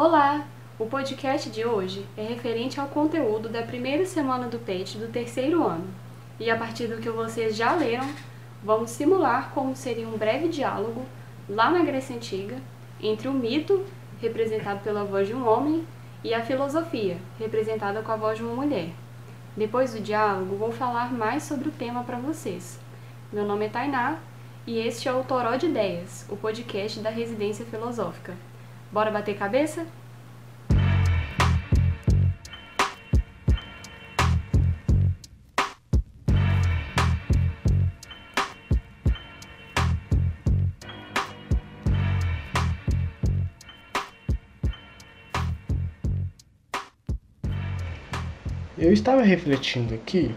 Olá! O podcast de hoje é referente ao conteúdo da primeira semana do PET do terceiro ano. E a partir do que vocês já leram, vamos simular como seria um breve diálogo lá na Grécia Antiga entre o mito, representado pela voz de um homem, e a filosofia, representada com a voz de uma mulher. Depois do diálogo, vou falar mais sobre o tema para vocês. Meu nome é Tainá e este é o Toró de Ideias, o podcast da Residência Filosófica. Bora bater cabeça? Eu estava refletindo aqui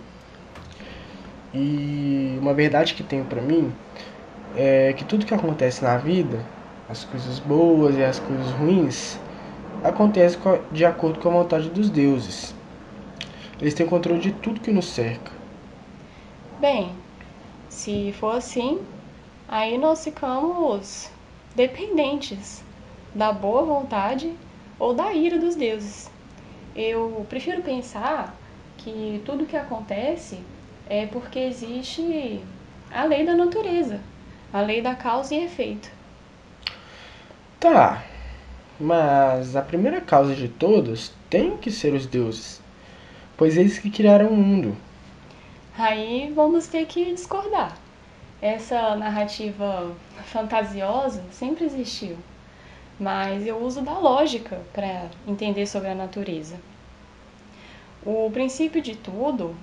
e uma verdade que tenho para mim é que tudo que acontece na vida, as coisas boas e as coisas ruins, acontece de acordo com a vontade dos deuses. Eles têm controle de tudo que nos cerca. Bem, se for assim, aí nós ficamos dependentes da boa vontade ou da ira dos deuses. Eu prefiro pensar que tudo que acontece é porque existe a lei da natureza, a lei da causa e efeito. Tá, mas a primeira causa de todas tem que ser os deuses, pois eles que criaram o mundo. Aí vamos ter que discordar. Essa narrativa fantasiosa sempre existiu mas eu uso da lógica para entender sobre a natureza. O princípio de tudo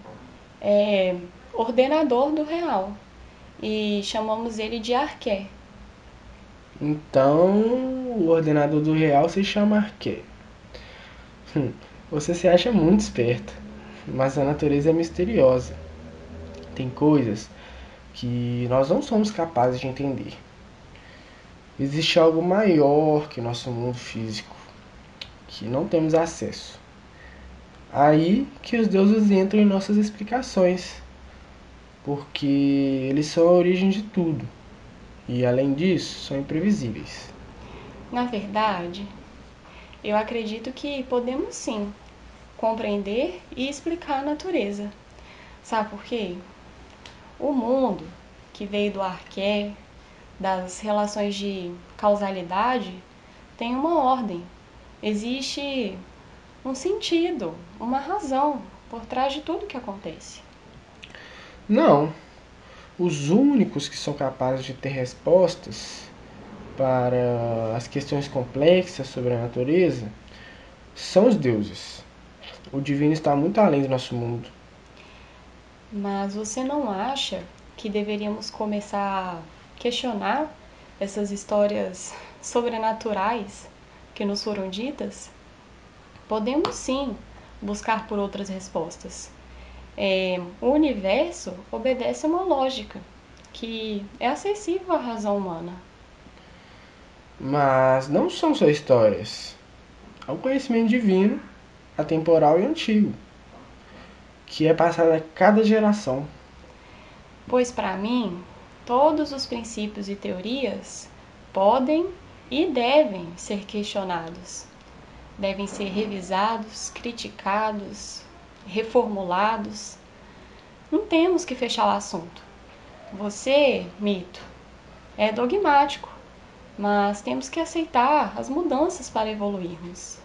é ordenador do real e chamamos ele de arqué. Então, o ordenador do real se chama arqué. Hum, você se acha muito esperto, mas a natureza é misteriosa. Tem coisas que nós não somos capazes de entender. Existe algo maior que nosso mundo físico, que não temos acesso. Aí que os deuses entram em nossas explicações, porque eles são a origem de tudo. E além disso, são imprevisíveis. Na verdade, eu acredito que podemos sim compreender e explicar a natureza. Sabe por quê? O mundo que veio do arqué, das relações de causalidade tem uma ordem. Existe um sentido, uma razão por trás de tudo que acontece. Não. Os únicos que são capazes de ter respostas para as questões complexas sobre a natureza são os deuses. O divino está muito além do nosso mundo. Mas você não acha que deveríamos começar questionar essas histórias sobrenaturais que nos foram ditas, podemos sim buscar por outras respostas. É, o universo obedece a uma lógica que é acessível à razão humana. Mas não são só histórias. É um conhecimento divino, atemporal e antigo, que é passado a cada geração. Pois para mim, todos os princípios e teorias podem e devem ser questionados, devem ser revisados, criticados, reformulados. Não temos que fechar o assunto. Você, mito, é dogmático, mas temos que aceitar as mudanças para evoluirmos.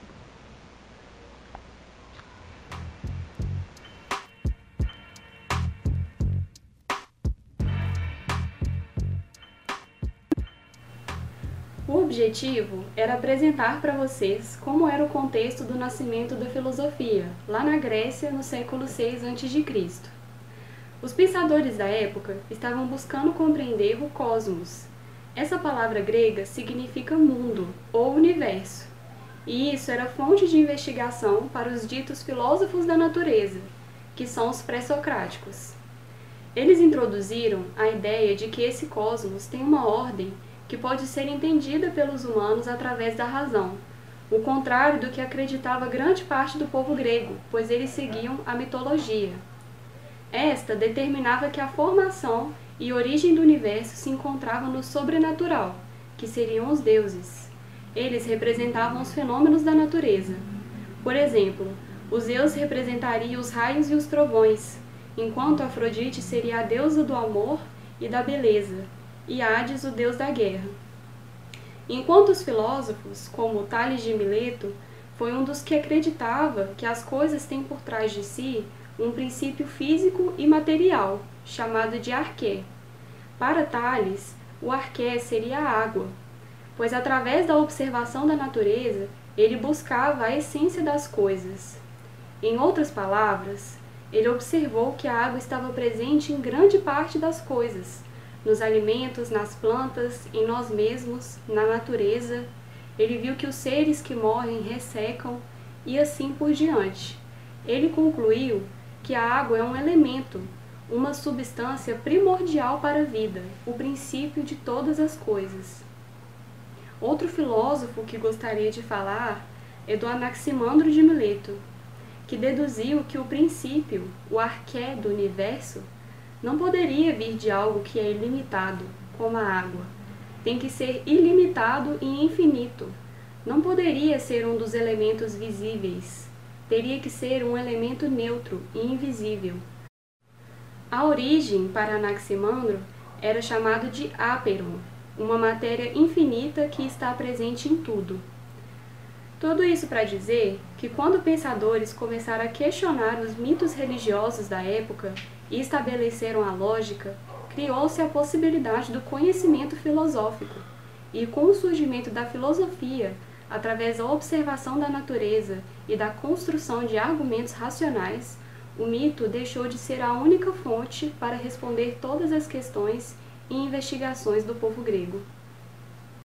Objetivo era apresentar para vocês como era o contexto do nascimento da filosofia, lá na Grécia, no século 6 a.C. Os pensadores da época estavam buscando compreender o cosmos. Essa palavra grega significa mundo ou universo, e isso era fonte de investigação para os ditos filósofos da natureza, que são os pré-socráticos. Eles introduziram a ideia de que esse cosmos tem uma ordem que pode ser entendida pelos humanos através da razão, o contrário do que acreditava grande parte do povo grego, pois eles seguiam a mitologia. Esta determinava que a formação e origem do universo se encontravam no sobrenatural, que seriam os deuses. Eles representavam os fenômenos da natureza. Por exemplo, os Zeus representaria os raios e os trovões, enquanto Afrodite seria a deusa do amor e da beleza, e Hades o deus da guerra. Enquanto os filósofos, como Tales de Mileto, foi um dos que acreditava que as coisas têm por trás de si um princípio físico e material, chamado de arqué. Para Tales, o arqué seria a água, pois através da observação da natureza ele buscava a essência das coisas. Em outras palavras, ele observou que a água estava presente em grande parte das coisas, nos alimentos, nas plantas, em nós mesmos, na natureza. Ele viu que os seres que morrem ressecam e assim por diante. Ele concluiu que a água é um elemento, uma substância primordial para a vida, o princípio de todas as coisas. Outro filósofo que gostaria de falar é do Anaximandro de Mileto, que deduziu que o princípio, o arqué do universo, não poderia vir de algo que é ilimitado, como a água. Tem que ser ilimitado e infinito. Não poderia ser um dos elementos visíveis. Teria que ser um elemento neutro e invisível. A origem para Anaximandro era chamado de áperon, uma matéria infinita que está presente em tudo. Tudo isso para dizer que quando pensadores começaram a questionar os mitos religiosos da época e estabeleceram a lógica, criou-se a possibilidade do conhecimento filosófico. E com o surgimento da filosofia, através da observação da natureza e da construção de argumentos racionais, o mito deixou de ser a única fonte para responder todas as questões e investigações do povo grego.